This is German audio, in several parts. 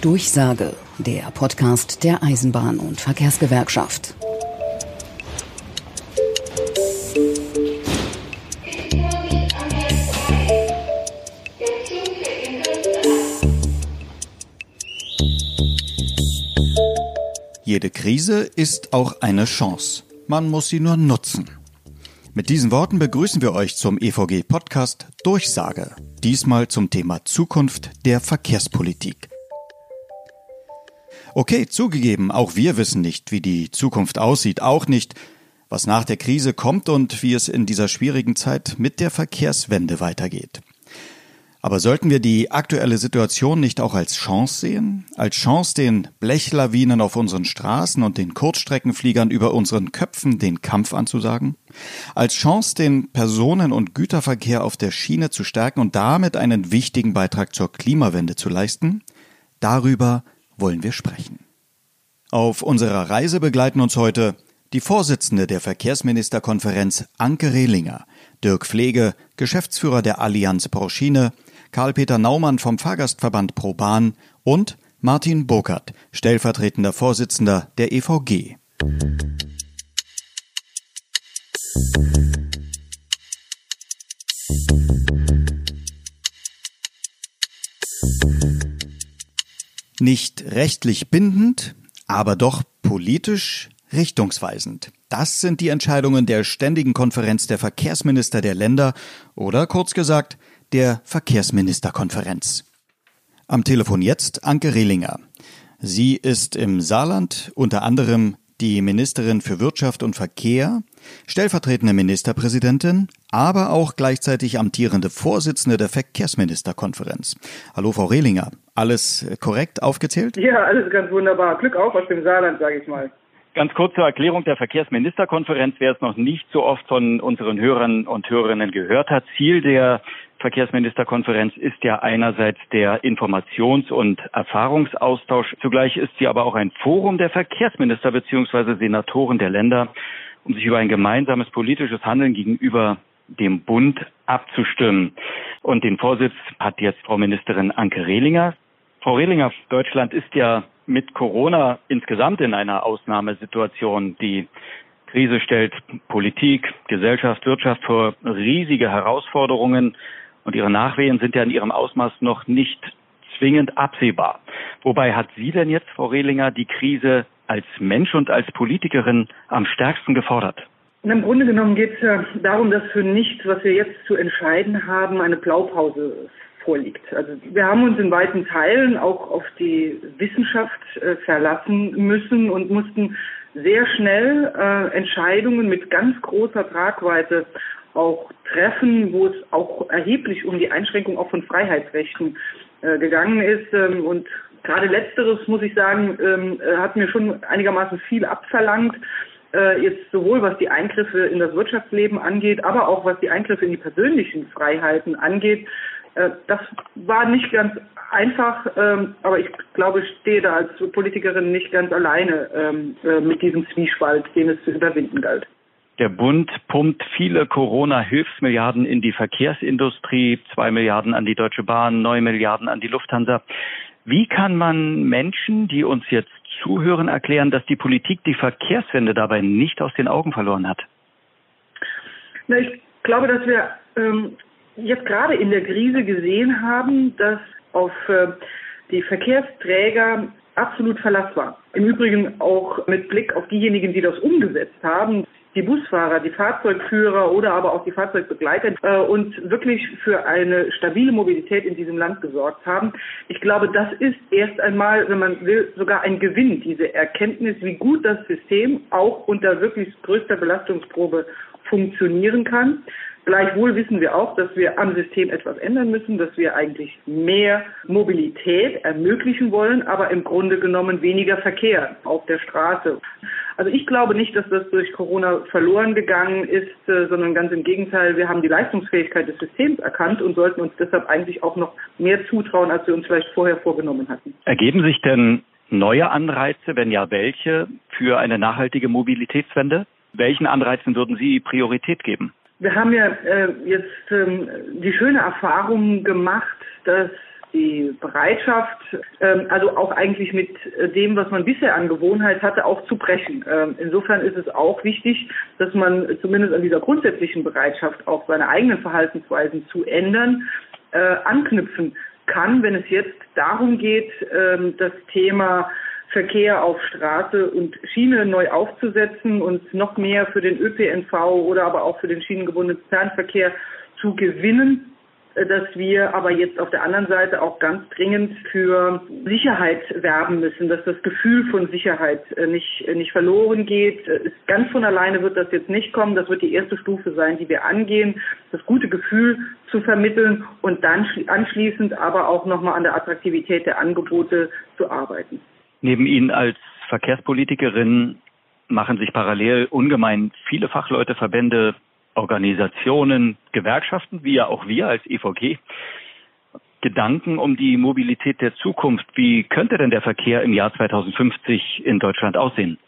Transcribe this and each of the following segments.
Durchsage, der Podcast der Eisenbahn- und Verkehrsgewerkschaft. Jede Krise ist auch eine Chance. Man muss sie nur nutzen. Mit diesen Worten begrüßen wir euch zum EVG Podcast Durchsage. Diesmal zum Thema Zukunft der Verkehrspolitik. Okay, zugegeben, auch wir wissen nicht, wie die Zukunft aussieht, auch nicht, was nach der Krise kommt und wie es in dieser schwierigen Zeit mit der Verkehrswende weitergeht. Aber sollten wir die aktuelle Situation nicht auch als Chance sehen? Als Chance, den Blechlawinen auf unseren Straßen und den Kurzstreckenfliegern über unseren Köpfen den Kampf anzusagen? Als Chance, den Personen- und Güterverkehr auf der Schiene zu stärken und damit einen wichtigen Beitrag zur Klimawende zu leisten? Darüber wollen wir sprechen. Auf unserer Reise begleiten uns heute die Vorsitzende der Verkehrsministerkonferenz Anke Rehlinger, Dirk Pflege, Geschäftsführer der Allianz Proschine, Karl-Peter Naumann vom Fahrgastverband ProBahn und Martin Burkhardt, stellvertretender Vorsitzender der EVG. Nicht rechtlich bindend, aber doch politisch richtungsweisend. Das sind die Entscheidungen der Ständigen Konferenz der Verkehrsminister der Länder oder kurz gesagt der Verkehrsministerkonferenz. Am Telefon jetzt Anke Rehlinger. Sie ist im Saarland unter anderem die Ministerin für Wirtschaft und Verkehr, stellvertretende Ministerpräsidentin, aber auch gleichzeitig amtierende Vorsitzende der Verkehrsministerkonferenz. Hallo, Frau Rehlinger. Alles korrekt aufgezählt? Ja, alles ganz wunderbar. Glück auf aus dem Saarland, sage ich mal. Ganz kurz zur Erklärung der Verkehrsministerkonferenz, wer es noch nicht so oft von unseren Hörern und Hörerinnen gehört hat. Ziel der Verkehrsministerkonferenz ist ja einerseits der Informations- und Erfahrungsaustausch. Zugleich ist sie aber auch ein Forum der Verkehrsminister bzw. Senatoren der Länder, um sich über ein gemeinsames politisches Handeln gegenüber dem Bund abzustimmen. Und den Vorsitz hat jetzt Frau Ministerin Anke Rehlinger. Frau Rehlinger, Deutschland ist ja mit Corona insgesamt in einer Ausnahmesituation. Die Krise stellt Politik, Gesellschaft, Wirtschaft vor riesige Herausforderungen und ihre Nachwehen sind ja in ihrem Ausmaß noch nicht zwingend absehbar. Wobei hat sie denn jetzt, Frau Rehlinger, die Krise als Mensch und als Politikerin am stärksten gefordert? Im Grunde genommen geht es ja darum, dass für nichts, was wir jetzt zu entscheiden haben, eine Blaupause vorliegt. Also wir haben uns in weiten Teilen auch auf die Wissenschaft äh, verlassen müssen und mussten sehr schnell äh, Entscheidungen mit ganz großer Tragweite auch treffen, wo es auch erheblich um die Einschränkung auch von Freiheitsrechten äh, gegangen ist. Ähm, und gerade letzteres, muss ich sagen, ähm, äh, hat mir schon einigermaßen viel abverlangt. Äh, jetzt sowohl was die Eingriffe in das Wirtschaftsleben angeht, aber auch was die Eingriffe in die persönlichen Freiheiten angeht. Äh, das war nicht ganz einfach, ähm, aber ich glaube, ich stehe da als Politikerin nicht ganz alleine ähm, äh, mit diesem Zwiespalt, den es zu überwinden galt. Der Bund pumpt viele Corona-Hilfsmilliarden in die Verkehrsindustrie, zwei Milliarden an die Deutsche Bahn, neun Milliarden an die Lufthansa. Wie kann man Menschen, die uns jetzt zuhören, erklären, dass die Politik die Verkehrswende dabei nicht aus den Augen verloren hat? Na, ich glaube, dass wir ähm, jetzt gerade in der Krise gesehen haben, dass auf äh, die Verkehrsträger absolut Verlass war. Im Übrigen auch mit Blick auf diejenigen, die das umgesetzt haben die Busfahrer, die Fahrzeugführer oder aber auch die Fahrzeugbegleiter äh, und wirklich für eine stabile Mobilität in diesem Land gesorgt haben. Ich glaube, das ist erst einmal, wenn man will, sogar ein Gewinn, diese Erkenntnis, wie gut das System auch unter wirklich größter Belastungsprobe funktionieren kann. Gleichwohl wissen wir auch, dass wir am System etwas ändern müssen, dass wir eigentlich mehr Mobilität ermöglichen wollen, aber im Grunde genommen weniger Verkehr auf der Straße. Also ich glaube nicht, dass das durch Corona verloren gegangen ist, äh, sondern ganz im Gegenteil, wir haben die Leistungsfähigkeit des Systems erkannt und sollten uns deshalb eigentlich auch noch mehr zutrauen, als wir uns vielleicht vorher vorgenommen hatten. Ergeben sich denn neue Anreize, wenn ja welche, für eine nachhaltige Mobilitätswende? Welchen Anreizen würden Sie Priorität geben? Wir haben ja äh, jetzt ähm, die schöne Erfahrung gemacht, dass die Bereitschaft, ähm, also auch eigentlich mit dem, was man bisher an Gewohnheit hatte, auch zu brechen. Ähm, insofern ist es auch wichtig, dass man zumindest an dieser grundsätzlichen Bereitschaft auch seine eigenen Verhaltensweisen zu ändern, äh, anknüpfen kann, wenn es jetzt darum geht, ähm, das Thema Verkehr auf Straße und Schiene neu aufzusetzen und noch mehr für den ÖPNV oder aber auch für den schienengebundenen Fernverkehr zu gewinnen äh, dass wir aber jetzt auf der anderen Seite auch ganz dringend für Sicherheit werben müssen, dass das Gefühl von Sicherheit äh, nicht, äh, nicht verloren geht. Ganz von alleine wird das jetzt nicht kommen. Das wird die erste Stufe sein, die wir angehen, das gute Gefühl zu vermitteln und dann anschließend aber auch nochmal an der Attraktivität der Angebote zu arbeiten. Neben Ihnen als Verkehrspolitikerin machen sich parallel ungemein viele Fachleute, Verbände, Organisationen, Gewerkschaften, wie ja auch wir als EVG, Gedanken um die Mobilität der Zukunft. Wie könnte denn der Verkehr im Jahr 2050 in Deutschland aussehen?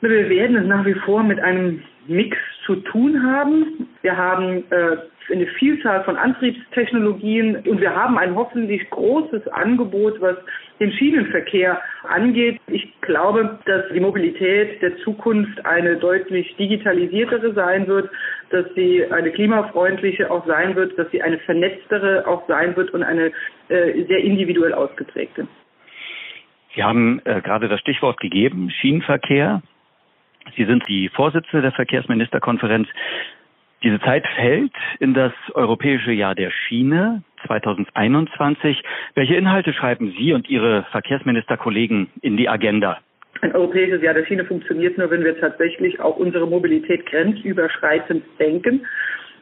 Wir werden es nach wie vor mit einem Mix zu tun haben. Wir haben äh, eine Vielzahl von Antriebstechnologien und wir haben ein hoffentlich großes Angebot, was den Schienenverkehr angeht. Ich glaube, dass die Mobilität der Zukunft eine deutlich digitalisiertere sein wird, dass sie eine klimafreundliche auch sein wird, dass sie eine vernetztere auch sein wird und eine äh, sehr individuell ausgeprägte. Sie haben äh, gerade das Stichwort gegeben, Schienenverkehr. Sie sind die Vorsitzende der Verkehrsministerkonferenz. Diese Zeit fällt in das Europäische Jahr der Schiene 2021. Welche Inhalte schreiben Sie und Ihre Verkehrsministerkollegen in die Agenda? Ein europäisches Jahr der Schiene funktioniert nur, wenn wir tatsächlich auch unsere Mobilität grenzüberschreitend denken.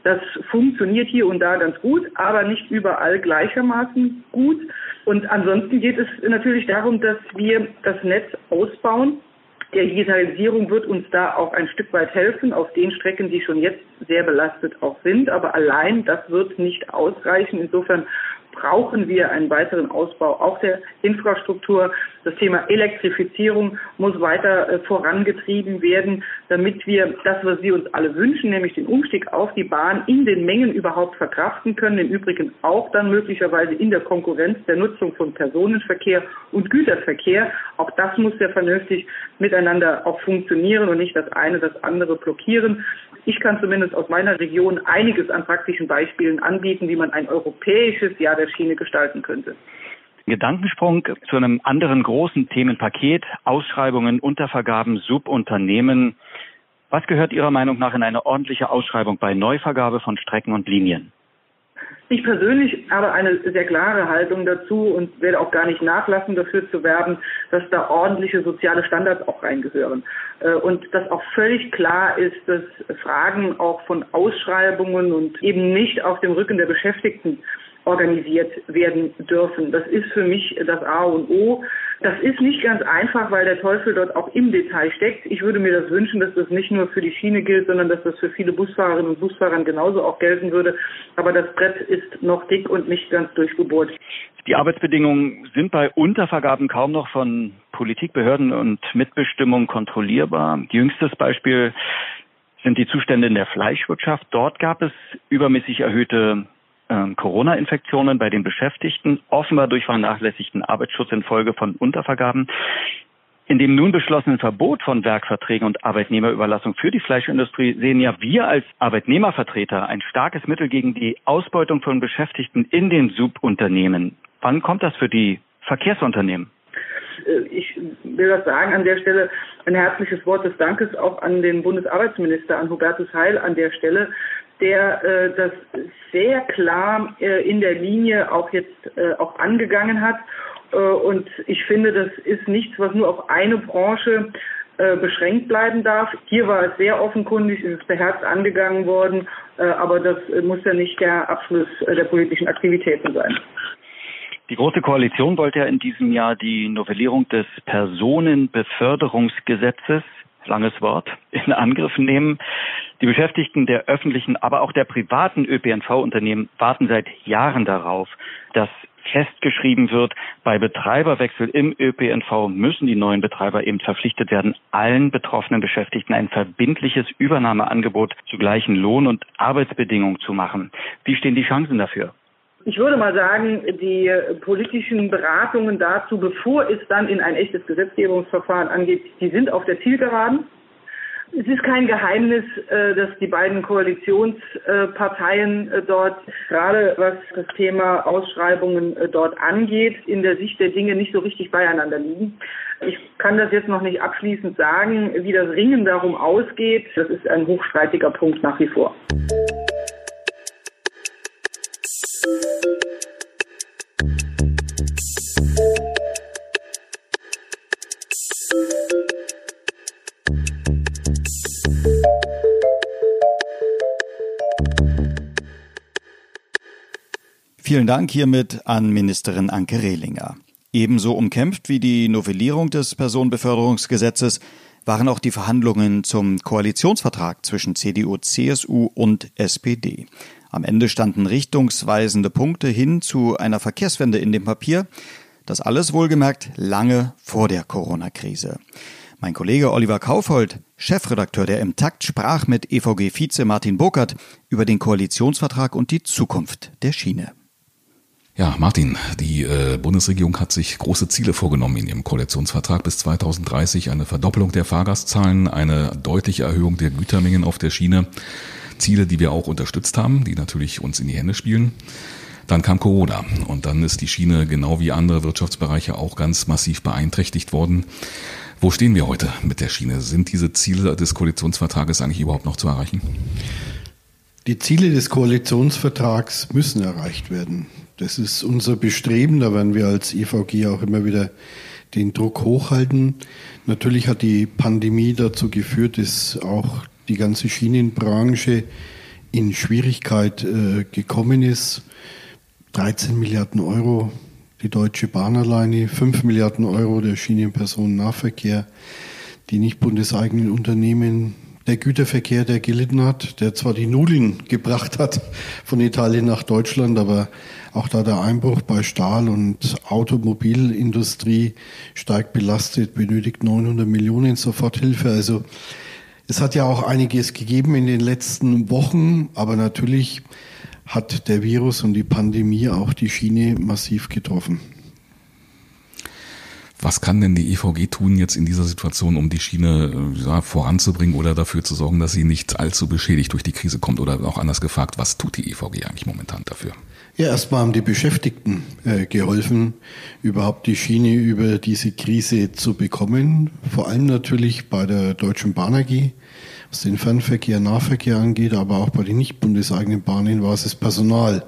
Das funktioniert hier und da ganz gut, aber nicht überall gleichermaßen gut. Und ansonsten geht es natürlich darum, dass wir das Netz ausbauen Digitalisierung wird uns da auch ein Stück weit helfen, auf den Strecken, die schon jetzt sehr belastet auch sind. Aber allein das wird nicht ausreichen. Insofern brauchen wir einen weiteren Ausbau auch der Infrastruktur. Das Thema Elektrifizierung muss weiter äh, vorangetrieben werden, damit wir das, was Sie uns alle wünschen, nämlich den Umstieg auf die Bahn in den Mengen überhaupt verkraften können. Im Übrigen auch dann möglicherweise in der Konkurrenz der Nutzung von Personenverkehr und Güterverkehr. Auch das muss sehr vernünftig miteinander auch funktionieren und nicht das eine das andere blockieren. Ich kann zumindest aus meiner Region einiges an praktischen Beispielen anbieten, wie man ein europäisches Jahr der Schiene gestalten könnte. Gedankensprung zu einem anderen großen Themenpaket, Ausschreibungen, Untervergaben, Subunternehmen. Was gehört Ihrer Meinung nach in eine ordentliche Ausschreibung bei Neuvergabe von Strecken und Linien? Ich persönlich habe eine sehr klare Haltung dazu und werde auch gar nicht nachlassen, dafür zu werben, dass da ordentliche soziale Standards auch reingehören. Äh, und dass auch völlig klar ist, dass Fragen auch von Ausschreibungen und eben nicht auf dem Rücken der Beschäftigten organisiert werden dürfen. Das ist für mich das A und O. Das ist nicht ganz einfach, weil der Teufel dort auch im Detail steckt. Ich würde mir das wünschen, dass das nicht nur für die Schiene gilt, sondern dass das für viele Busfahrerinnen und Busfahrer genauso auch gelten würde. Aber das Brett ist noch dick und nicht ganz durchgebohrt. Die Arbeitsbedingungen sind bei Untervergaben kaum noch von Politik, Behörden und Mitbestimmung kontrollierbar. Jüngstes Beispiel sind die Zustände in der Fleischwirtschaft. Dort gab es übermäßig erhöhte ähm, Corona-Infektionen bei den Beschäftigten, offenbar durch vernachlässigten Arbeitsschutz infolge von Untervergaben. In dem nun beschlossenen Verbot von Werkverträgen und Arbeitnehmerüberlassung für die Fleischindustrie sehen ja wir als Arbeitnehmervertreter ein starkes Mittel gegen die Ausbeutung von Beschäftigten in den Subunternehmen. Wann kommt das für die Verkehrsunternehmen? Äh, ich will das sagen an der Stelle, ein herzliches Wort des Dankes auch an den Bundesarbeitsminister, an Hubertus Heil an der Stelle, der äh, das sehr klar äh, in der Linie auch jetzt äh, auch angegangen hat. Äh, und ich finde, das ist nichts, was nur auf eine Branche äh, beschränkt bleiben darf. Hier war es sehr offenkundig, es ist beherzt angegangen worden, äh, aber das muss ja nicht der Abschluss der politischen Aktivitäten sein. Die Große Koalition wollte ja in diesem Jahr die Novellierung des Personenbeförderungsgesetzes langes Wort, in Angriff nehmen. Die Beschäftigten der öffentlichen, aber auch der privaten ÖPNV-Unternehmen warten seit Jahren darauf, dass festgeschrieben wird, bei Betreiberwechsel im ÖPNV müssen die neuen Betreiber eben verpflichtet werden, allen betroffenen Beschäftigten ein verbindliches Übernahmeangebot zu gleichen Lohn- und Arbeitsbedingungen zu machen. Wie stehen die Chancen dafür? Ich würde mal sagen, die politischen Beratungen dazu, bevor es dann in ein echtes Gesetzgebungsverfahren angeht, die sind auf der Zielgeraden. Es ist kein Geheimnis, äh, dass die beiden Koalitionsparteien äh, dort, gerade was das Thema Ausschreibungen äh, dort angeht, in der Sicht der Dinge nicht so richtig beieinander liegen. Ich kann das jetzt noch nicht abschließend sagen, wie das Ringen darum ausgeht. Das ist ein hochstreitiger Punkt nach wie vor. Vielen Dank hiermit an Ministerin Anke Rehlinger. Ebenso umkämpft wie die Novellierung des Personenbeförderungsgesetzes waren auch die Verhandlungen zum Koalitionsvertrag zwischen CDU, CSU und SPD. Am Ende standen richtungsweisende Punkte hin zu einer Verkehrswende in dem Papier. Das alles wohlgemerkt lange vor der Corona-Krise. Mein Kollege Oliver Kaufhold, Chefredakteur der M-Takt, sprach mit EVG-Vize Martin Burkhardt über den Koalitionsvertrag und die Zukunft der Schiene. Ja, Martin, die äh, Bundesregierung hat sich große Ziele vorgenommen in ihrem Koalitionsvertrag bis 2030. Eine Verdoppelung der Fahrgastzahlen, eine deutliche Erhöhung der Gütermengen auf der Schiene. Ziele, die wir auch unterstützt haben, die natürlich uns in die Hände spielen. Dann kam Corona und dann ist die Schiene genau wie andere Wirtschaftsbereiche auch ganz massiv beeinträchtigt worden. Wo stehen wir heute mit der Schiene? Sind diese Ziele des Koalitionsvertrages eigentlich überhaupt noch zu erreichen? Die Ziele des Koalitionsvertrags müssen erreicht werden. Das ist unser Bestreben, da werden wir als EVG auch immer wieder den Druck hochhalten. Natürlich hat die Pandemie dazu geführt, dass auch die ganze Schienenbranche in Schwierigkeit äh, gekommen ist. 13 Milliarden Euro die Deutsche Bahn alleine, 5 Milliarden Euro der Schienenpersonennahverkehr, die nicht bundeseigenen Unternehmen der Güterverkehr, der gelitten hat, der zwar die Nudeln gebracht hat von Italien nach Deutschland, aber auch da der Einbruch bei Stahl- und Automobilindustrie stark belastet, benötigt 900 Millionen Soforthilfe. Also es hat ja auch einiges gegeben in den letzten Wochen, aber natürlich hat der Virus und die Pandemie auch die Schiene massiv getroffen. Was kann denn die EVG tun jetzt in dieser Situation, um die Schiene äh, ja, voranzubringen oder dafür zu sorgen, dass sie nicht allzu beschädigt durch die Krise kommt? Oder auch anders gefragt, was tut die EVG eigentlich momentan dafür? Ja, erstmal haben die Beschäftigten äh, geholfen, überhaupt die Schiene über diese Krise zu bekommen. Vor allem natürlich bei der Deutschen Bahn AG, was den Fernverkehr, Nahverkehr angeht, aber auch bei den nicht bundeseigenen Bahnen war es das Personal,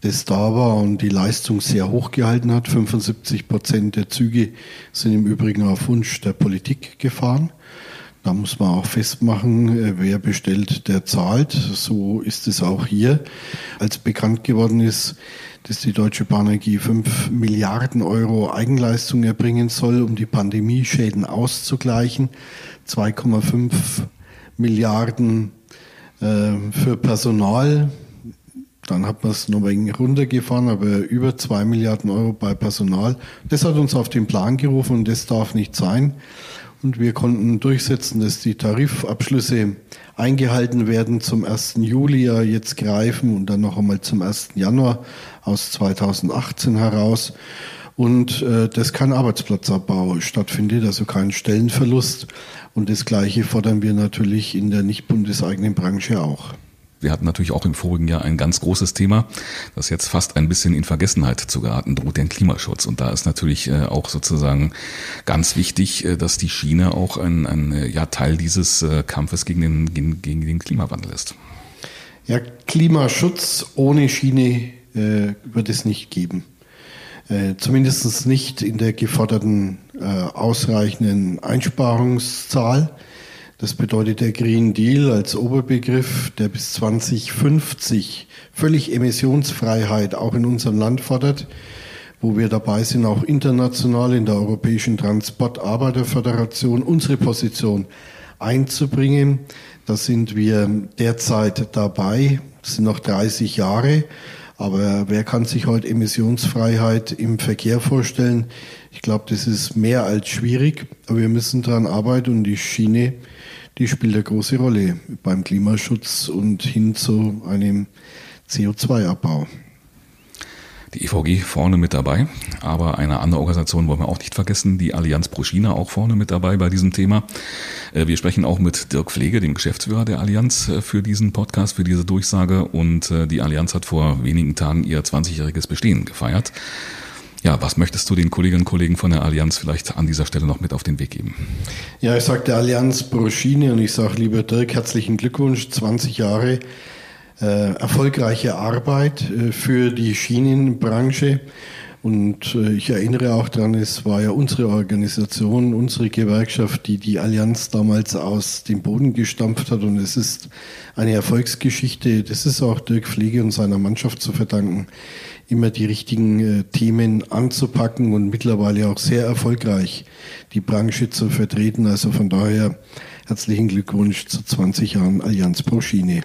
das da war und die Leistung sehr hoch gehalten hat. 75 Prozent der Züge sind im Übrigen auf Wunsch der Politik gefahren. Da muss man auch festmachen, äh, wer bestellt, der zahlt. So ist es auch hier. Als bekannt geworden ist, dass die Deutsche Bahn AG 5 Milliarden Euro Eigenleistung erbringen soll, um die Pandemieschäden auszugleichen. 2,5 Milliarden äh, für Personal, dann hat man es noch ein wenig runtergefahren, aber über zwei Milliarden Euro bei Personal. Das hat uns auf den Plan gerufen und das darf nicht sein. Und wir konnten durchsetzen, dass die Tarifabschlüsse eingehalten werden zum 1. Juli ja jetzt greifen und dann noch einmal zum 1. Januar aus 2018 heraus. Und äh, dass kein Arbeitsplatzabbau stattfindet, also kein Stellenverlust. Und das Gleiche fordern wir natürlich in der nicht bundeseigenen Branche auch. Wir hatten natürlich auch im vorigen Jahr ein ganz großes Thema, das jetzt fast ein bisschen in Vergessenheit zu geraten droht, den Klimaschutz. Und da ist natürlich äh, auch sozusagen ganz wichtig, äh, dass die Schiene auch ein, ein äh, ja, Teil dieses Kampfes gegen den, gegen, gegen den Klimawandel ist. Ja, Klimaschutz ohne Schiene äh, wird es nicht geben. Äh, Zumindest nicht in der geforderten äh, ausreichenden Einsparungszahl. Das bedeutet der Green Deal als Oberbegriff, der bis 2050 völlig Emissionsfreiheit auch in unserem Land fordert, wo wir dabei sind, auch international in der Europäischen Transportarbeiterföderation unsere Position einzubringen. Da sind wir derzeit dabei. Das sind noch 30 Jahre. Aber wer kann sich heute Emissionsfreiheit im Verkehr vorstellen? Ich glaube, das ist mehr als schwierig, aber wir müssen daran arbeiten und die Schiene, die spielt eine große Rolle beim Klimaschutz und hin zu einem CO2-Abbau die EVG vorne mit dabei, aber eine andere Organisation wollen wir auch nicht vergessen, die Allianz Pro China auch vorne mit dabei bei diesem Thema. Äh, wir sprechen auch mit Dirk Pflege, dem Geschäftsführer der Allianz, äh, für diesen Podcast, für diese Durchsage und äh, die Allianz hat vor wenigen Tagen ihr 20-jähriges Bestehen gefeiert. Ja, was möchtest du den Kolleginnen und Kollegen von der Allianz vielleicht an dieser Stelle noch mit auf den Weg geben? Ja, ich sage der Allianz Pro Schiene und ich sage lieber Dirk, herzlichen Glückwunsch, 20 Jahre äh, erfolgreiche Arbeit äh, für die Schienenbranche. Und äh, ich erinnere auch daran, es war ja unsere Organisation, unsere Gewerkschaft, die die Allianz damals aus dem Boden gestampft hat. Und es ist eine Erfolgsgeschichte. Das ist auch Dirk Pflege und seiner Mannschaft zu verdanken, immer die richtigen Themen anzupacken und mittlerweile auch sehr erfolgreich die Branche zu vertreten. Also von daher herzlichen Glückwunsch zu 20 Jahren Allianz Pro Schiene.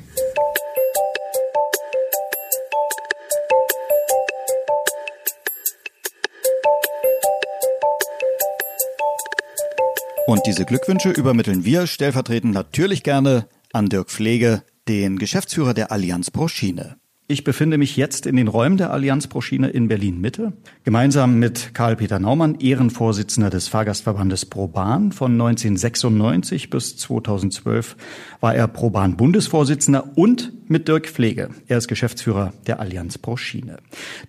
Und diese Glückwünsche übermitteln wir stellvertretend natürlich gerne an Dirk Pflege, den Geschäftsführer der Allianz Pro Schiene. Ich befinde mich jetzt in den Räumen der Allianz Pro Schiene in Berlin Mitte, gemeinsam mit Karl-Peter Naumann, Ehrenvorsitzender des Fahrgastverbandes ProBahn. Von 1996 bis 2012 war er ProBahn Bundesvorsitzender und mit Dirk Pflege. Er ist Geschäftsführer der Allianz Pro Schiene.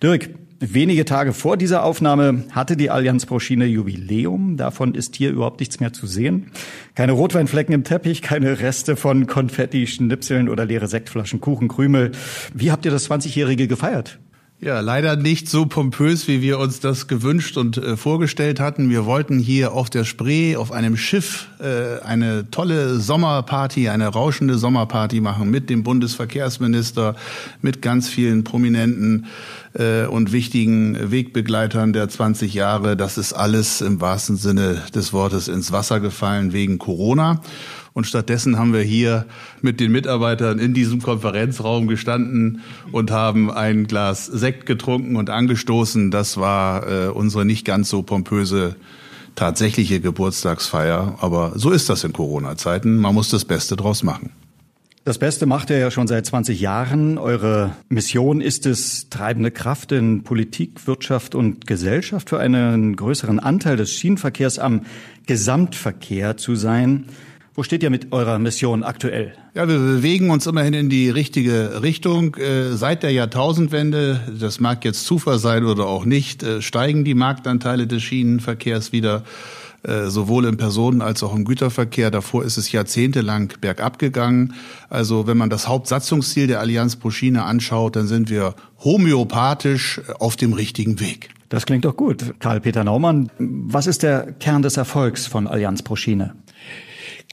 Dirk, Wenige Tage vor dieser Aufnahme hatte die Allianz Pro Schiene Jubiläum. Davon ist hier überhaupt nichts mehr zu sehen. Keine Rotweinflecken im Teppich, keine Reste von Konfetti, Schnipseln oder leere Sektflaschen, Kuchen, Krümel. Wie habt ihr das 20-Jährige gefeiert? Ja, leider nicht so pompös, wie wir uns das gewünscht und äh, vorgestellt hatten. Wir wollten hier auf der Spree, auf einem Schiff, äh, eine tolle Sommerparty, eine rauschende Sommerparty machen mit dem Bundesverkehrsminister, mit ganz vielen Prominenten äh, und wichtigen Wegbegleitern der 20 Jahre. Das ist alles im wahrsten Sinne des Wortes ins Wasser gefallen wegen Corona. Und stattdessen haben wir hier mit den Mitarbeitern in diesem Konferenzraum gestanden und haben ein Glas Sekt getrunken und angestoßen. Das war äh, unsere nicht ganz so pompöse tatsächliche Geburtstagsfeier. Aber so ist das in Corona-Zeiten. Man muss das Beste draus machen. Das Beste macht ihr ja schon seit 20 Jahren. Eure Mission ist es, treibende Kraft in Politik, Wirtschaft und Gesellschaft für einen größeren Anteil des Schienenverkehrs am Gesamtverkehr zu sein. Wo steht ihr mit eurer Mission aktuell? Ja, wir bewegen uns immerhin in die richtige Richtung. Äh, seit der Jahrtausendwende, das mag jetzt Zufall sein oder auch nicht, äh, steigen die Marktanteile des Schienenverkehrs wieder äh, sowohl im Personen- als auch im Güterverkehr. Davor ist es jahrzehntelang bergab gegangen. Also wenn man das Hauptsatzungsziel der Allianz pro Schiene anschaut, dann sind wir homöopathisch auf dem richtigen Weg. Das klingt doch gut. Karl-Peter Naumann, was ist der Kern des Erfolgs von Allianz pro Schiene?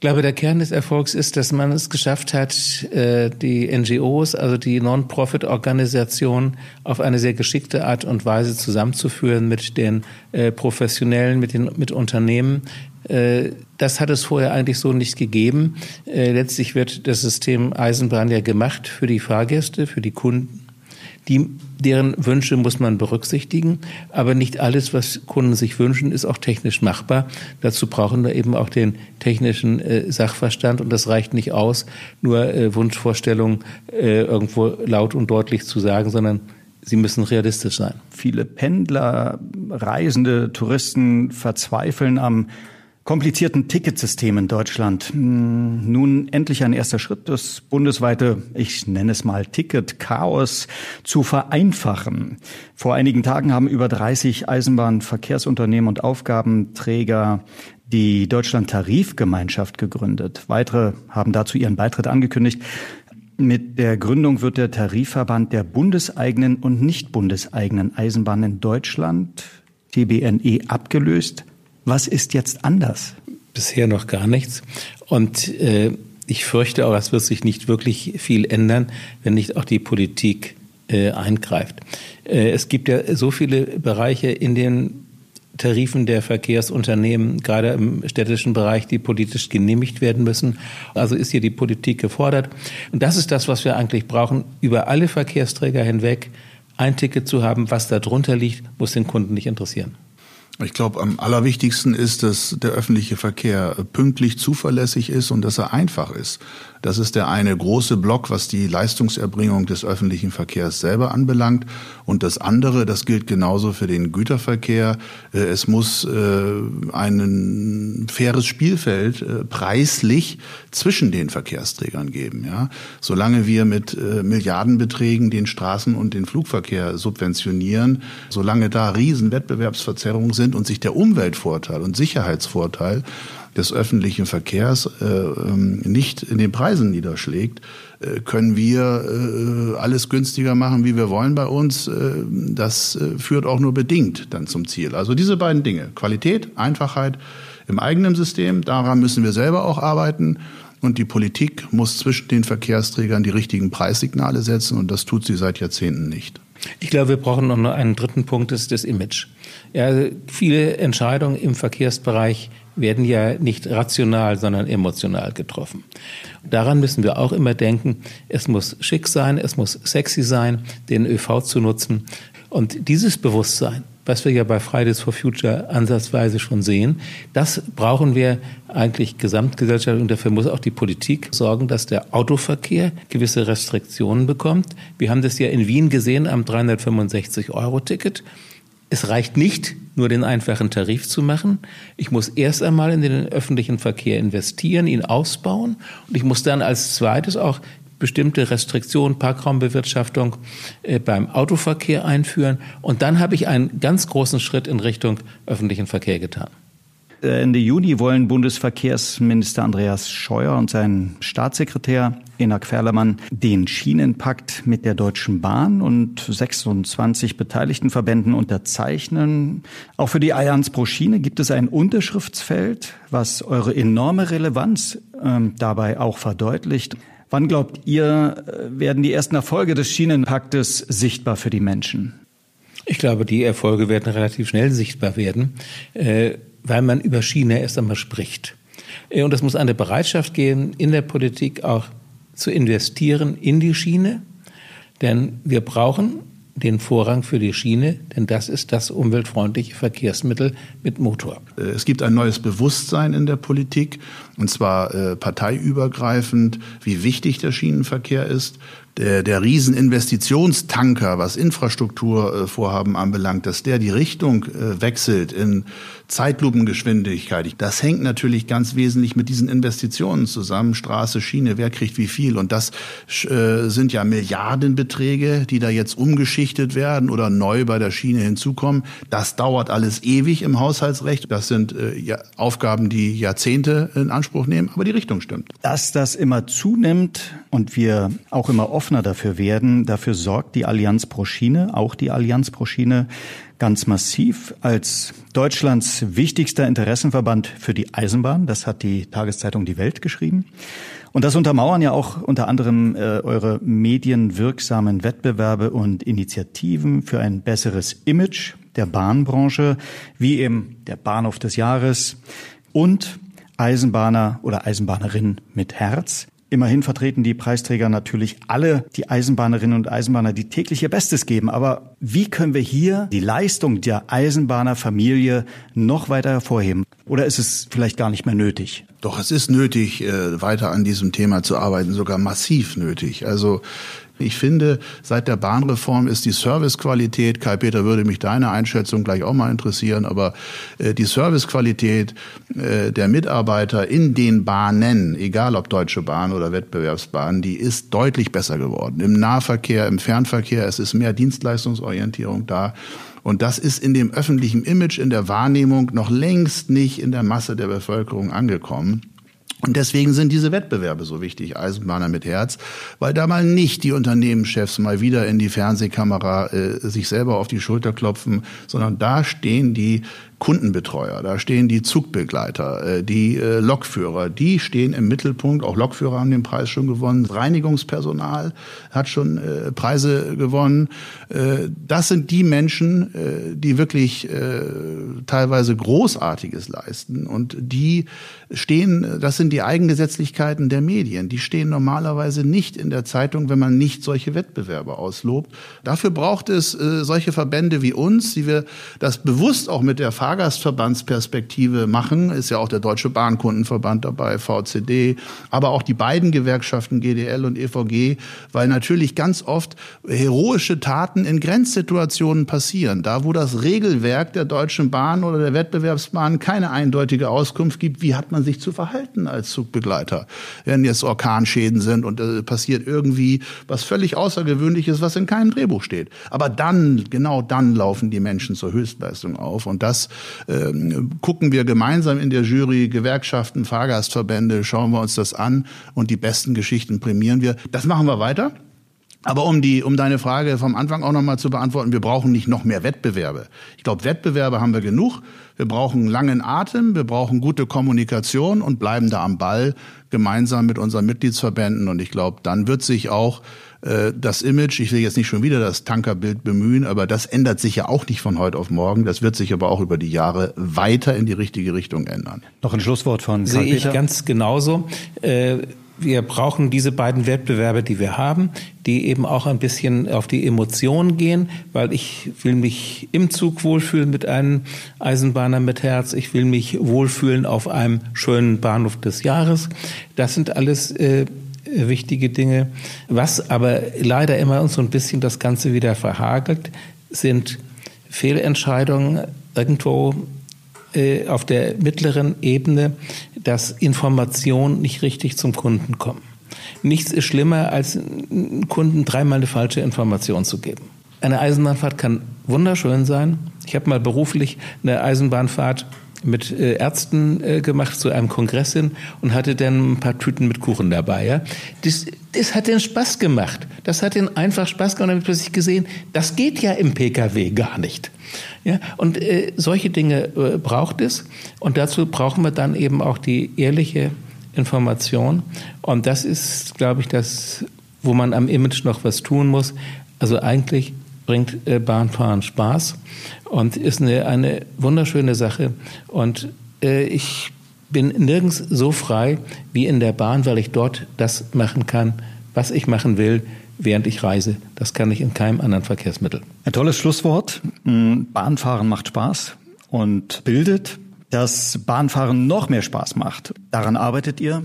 Ich glaube, der Kern des Erfolgs ist, dass man es geschafft hat, äh, die NGOs, also die Non-Profit-Organisationen, auf eine sehr geschickte Art und Weise zusammenzuführen mit den äh, Professionellen, mit den mit Unternehmen. Äh, das hat es vorher eigentlich so nicht gegeben. Letztlich wird das System Eisenbahn ja gemacht für die Fahrgäste, für die Kunden. Die, deren Wünsche muss man berücksichtigen, aber nicht alles, was Kunden sich wünschen, ist auch technisch machbar. Dazu brauchen wir eben auch den technischen äh, Sachverstand und das reicht nicht aus, nur äh, Wunschvorstellungen äh, irgendwo laut und deutlich zu sagen, sondern sie müssen realistisch sein. Viele Pendler, Reisende, Touristen verzweifeln am komplizierten Ticketsystem in Deutschland. Hm, nun endlich ein erster Schritt, das bundesweite, ich nenne es mal Ticket-Chaos zu vereinfachen. Vor einigen Tagen haben über 30 Eisenbahnverkehrsunternehmen und Aufgabenträger die Deutschland-Tarifgemeinschaft gegründet. Weitere haben dazu ihren Beitritt angekündigt. Mit der Gründung wird der Tarifverband der bundeseigenen und nicht bundeseigenen Eisenbahnen in Deutschland, TBNE, abgelöst. Was ist jetzt anders? Bisher noch gar nichts. Und äh, ich fürchte auch, es wird sich nicht wirklich viel ändern, wenn nicht auch die Politik äh, eingreift. Äh, es gibt ja so viele Bereiche in den Tarifen der Verkehrsunternehmen, gerade im städtischen Bereich, die politisch genehmigt werden müssen. Also ist hier die Politik gefordert. Und das ist das, was wir eigentlich brauchen, über alle Verkehrsträger hinweg ein Ticket zu haben. Was da drunter liegt, muss den Kunden nicht interessieren. Ich glaube, am allerwichtigsten ist, dass der öffentliche Verkehr pünktlich, zuverlässig ist und dass er einfach ist. Das ist der eine große Block, was die Leistungserbringung des öffentlichen Verkehrs selber anbelangt. Und das andere, das gilt genauso für den Güterverkehr. Äh, es muss äh, ein faires Spielfeld äh, preislich zwischen den Verkehrsträgern geben. Ja? Solange wir mit Milliardenbeträgen den Straßen- und den Flugverkehr subventionieren, solange da Riesenwettbewerbsverzerrungen sind und sich der Umweltvorteil und Sicherheitsvorteil des öffentlichen Verkehrs äh, ähm, nicht in den Preisen niederschlägt, äh, können wir äh, alles günstiger machen, wie wir wollen bei uns. Äh, das äh, führt auch nur bedingt dann zum Ziel. Also diese beiden Dinge, Qualität, Einfachheit im eigenen System, daran müssen wir selber auch arbeiten. Und die Politik muss zwischen den Verkehrsträgern die richtigen Preissignale setzen und das tut sie seit Jahrzehnten nicht. Ich glaube, wir brauchen noch einen dritten Punkt, das ist das Image. Ja, viele Entscheidungen im Verkehrsbereich werden ja nicht rational, sondern emotional getroffen. Daran müssen wir auch immer denken, es muss schick sein, es muss sexy sein, den ÖV zu nutzen. Und dieses Bewusstsein, was wir ja bei Fridays for Future ansatzweise schon sehen, das brauchen wir eigentlich gesamtgesellschaftlich und dafür muss auch die Politik sorgen, dass der Autoverkehr gewisse Restriktionen bekommt. Wir haben das ja in Wien gesehen am 365-Euro-Ticket. Es reicht nicht, nur den einfachen Tarif zu machen. Ich muss erst einmal in den öffentlichen Verkehr investieren, ihn ausbauen und ich muss dann als zweites auch bestimmte Restriktionen, Parkraumbewirtschaftung äh, beim Autoverkehr einführen. Und dann habe ich einen ganz großen Schritt in Richtung öffentlichen Verkehr getan. Äh, Ende Juni wollen Bundesverkehrsminister Andreas Scheuer und sein Staatssekretär Enak Ferlemann den Schienenpakt mit der Deutschen Bahn und 26 beteiligten Verbänden unterzeichnen. Auch für die Allianz pro Schiene gibt es ein Unterschriftsfeld, was eure enorme Relevanz ähm, dabei auch verdeutlicht. Wann glaubt ihr, äh, werden die ersten Erfolge des Schienenpaktes sichtbar für die Menschen? Ich glaube, die Erfolge werden relativ schnell sichtbar werden. Äh, weil man über Schiene erst einmal spricht. Äh, und es muss eine Bereitschaft geben, in der Politik auch zu investieren in die Schiene, denn wir brauchen den Vorrang für die Schiene, denn das ist das umweltfreundliche Verkehrsmittel mit Motor. Es gibt ein neues Bewusstsein in der Politik, und zwar äh, parteiübergreifend, wie wichtig der Schienenverkehr ist der, der Rieseninvestitionstanker, was Infrastrukturvorhaben anbelangt, dass der die Richtung äh, wechselt in Zeitlupengeschwindigkeit. Das hängt natürlich ganz wesentlich mit diesen Investitionen zusammen. Straße, Schiene, wer kriegt wie viel? Und das äh, sind ja Milliardenbeträge, die da jetzt umgeschichtet werden oder neu bei der Schiene hinzukommen. Das dauert alles ewig im Haushaltsrecht. Das sind äh, ja, Aufgaben, die Jahrzehnte in Anspruch nehmen, aber die Richtung stimmt. Dass das immer zunimmt und wir auch immer offener dafür werden. Dafür sorgt die Allianz pro Schiene, auch die Allianz pro Schiene ganz massiv als Deutschlands wichtigster Interessenverband für die Eisenbahn. Das hat die Tageszeitung Die Welt geschrieben. Und das untermauern ja auch unter anderem äh, eure medienwirksamen Wettbewerbe und Initiativen für ein besseres Image der Bahnbranche, wie eben der Bahnhof des Jahres und Eisenbahner oder Eisenbahnerin mit Herz. Immerhin vertreten die Preisträger natürlich alle die Eisenbahnerinnen und Eisenbahner, die täglich ihr Bestes geben. Aber wie können wir hier die Leistung der Eisenbahnerfamilie noch weiter hervorheben? Oder ist es vielleicht gar nicht mehr nötig? Doch, es ist nötig, äh, weiter an diesem Thema zu arbeiten, sogar massiv nötig. Also ich finde, seit der Bahnreform ist die Servicequalität, Kai-Peter würde mich deine Einschätzung gleich auch mal interessieren, aber äh, die Servicequalität äh, der Mitarbeiter in den Bahnen, egal ob Deutsche Bahn oder Wettbewerbsbahn, die ist deutlich besser geworden. Im Nahverkehr, im Fernverkehr, es ist mehr Dienstleistungsorientierung da. Und das ist in dem öffentlichen Image, in der Wahrnehmung noch längst nicht in der Masse der Bevölkerung angekommen. Und deswegen sind diese Wettbewerbe so wichtig, Eisenbahner mit Herz, weil da mal nicht die Unternehmenschefs mal wieder in die Fernsehkamera äh, sich selber auf die Schulter klopfen, sondern da stehen die Kundenbetreuer, da stehen die Zugbegleiter, äh, die äh, Lokführer, die stehen im Mittelpunkt. Auch Lokführer haben den Preis schon gewonnen. Reinigungspersonal hat schon äh, Preise gewonnen. Das sind die Menschen, die wirklich teilweise Großartiges leisten und die stehen, das sind die Eigengesetzlichkeiten der Medien. Die stehen normalerweise nicht in der Zeitung, wenn man nicht solche Wettbewerbe auslobt. Dafür braucht es solche Verbände wie uns, die wir das bewusst auch mit der Fahrgastverbandsperspektive machen, ist ja auch der Deutsche Bahnkundenverband dabei, VCD, aber auch die beiden Gewerkschaften GDL und EVG, weil natürlich ganz oft heroische Taten in Grenzsituationen passieren. Da, wo das Regelwerk der Deutschen Bahn oder der Wettbewerbsbahn keine eindeutige Auskunft gibt, wie hat man sich zu verhalten als Zugbegleiter, wenn jetzt Orkanschäden sind und äh, passiert irgendwie was völlig Außergewöhnliches, was in keinem Drehbuch steht. Aber dann, genau dann laufen die Menschen zur Höchstleistung auf. Und das gucken wir gemeinsam in der Jury, Gewerkschaften, Fahrgastverbände, schauen wir uns das an und die besten Geschichten prämieren wir. Das machen wir weiter. Aber um die, um deine Frage vom Anfang auch nochmal zu beantworten, wir brauchen nicht noch mehr Wettbewerbe. Ich glaube, Wettbewerbe haben wir genug. Wir brauchen langen Atem, wir brauchen gute Kommunikation und bleiben da am Ball gemeinsam mit unseren Mitgliedsverbänden. Und ich glaube, dann wird sich auch äh, das Image, ich will jetzt nicht schon wieder das Tankerbild bemühen, aber das ändert sich ja auch nicht von heute auf morgen. Das wird sich aber auch über die Jahre weiter in die richtige Richtung ändern. Noch ein Schlusswort von Sehe ich ganz genauso. Äh, wir brauchen diese beiden Wettbewerbe, die wir haben, die eben auch ein bisschen auf die Emotionen gehen, weil ich will mich im Zug wohlfühlen mit einem Eisenbahner mit Herz. Ich will mich wohlfühlen auf einem schönen Bahnhof des Jahres. Das sind alles äh, wichtige Dinge. Was aber leider immer uns so ein bisschen das Ganze wieder verhagelt, sind Fehlentscheidungen irgendwo äh, auf der mittleren Ebene, dass Informationen nicht richtig zum Kunden kommen. Nichts ist schlimmer, als Kunden dreimal eine falsche Information zu geben. Eine Eisenbahnfahrt kann wunderschön sein. Ich habe mal beruflich eine Eisenbahnfahrt mit äh, Ärzten äh, gemacht zu einem Kongress hin und hatte dann ein paar Tüten mit Kuchen dabei. Ja? Das, das hat den Spaß gemacht. Das hat den einfach Spaß gemacht. Damit plötzlich gesehen, das geht ja im PKW gar nicht. Ja? Und äh, solche Dinge äh, braucht es. Und dazu brauchen wir dann eben auch die ehrliche Information. Und das ist, glaube ich, das, wo man am Image noch was tun muss. Also eigentlich bringt äh, Bahnfahren Spaß und ist eine, eine wunderschöne Sache. Und äh, ich bin nirgends so frei wie in der Bahn, weil ich dort das machen kann, was ich machen will, während ich reise. Das kann ich in keinem anderen Verkehrsmittel. Ein tolles Schlusswort. Mm, Bahnfahren macht Spaß und bildet, dass Bahnfahren noch mehr Spaß macht. Daran arbeitet ihr.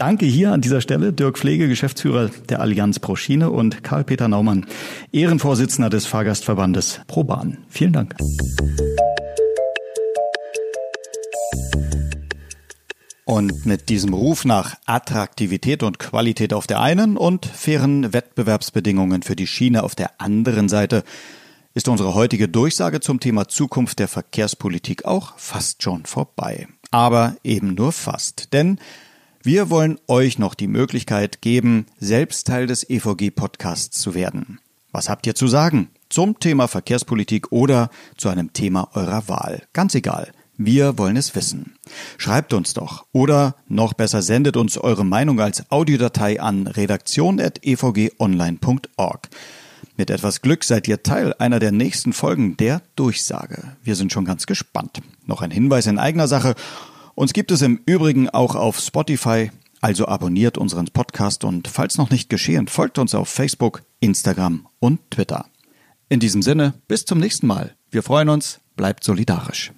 Danke hier an dieser Stelle Dirk Pflege, Geschäftsführer der Allianz Pro Schiene und Karl-Peter Naumann, Ehrenvorsitzender des Fahrgastverbandes ProBahn. Vielen Dank. Und mit diesem Ruf nach Attraktivität und Qualität auf der einen und fairen Wettbewerbsbedingungen für die Schiene auf der anderen Seite ist unsere heutige Durchsage zum Thema Zukunft der Verkehrspolitik auch fast schon vorbei. Aber eben nur fast. Denn wir wollen euch noch die Möglichkeit geben, selbst Teil des EVG-Podcasts zu werden. Was habt ihr zu sagen zum Thema Verkehrspolitik oder zu einem Thema eurer Wahl? Ganz egal. Wir wollen es wissen. Schreibt uns doch oder noch besser sendet uns eure Meinung als Audiodatei an redaktion.evgonline.org. Mit etwas Glück seid ihr Teil einer der nächsten Folgen der Durchsage. Wir sind schon ganz gespannt. Noch ein Hinweis in eigener Sache. Uns gibt es im Übrigen auch auf Spotify, also abonniert unseren Podcast und falls noch nicht geschehen, folgt uns auf Facebook, Instagram und Twitter. In diesem Sinne, bis zum nächsten Mal. Wir freuen uns, bleibt solidarisch.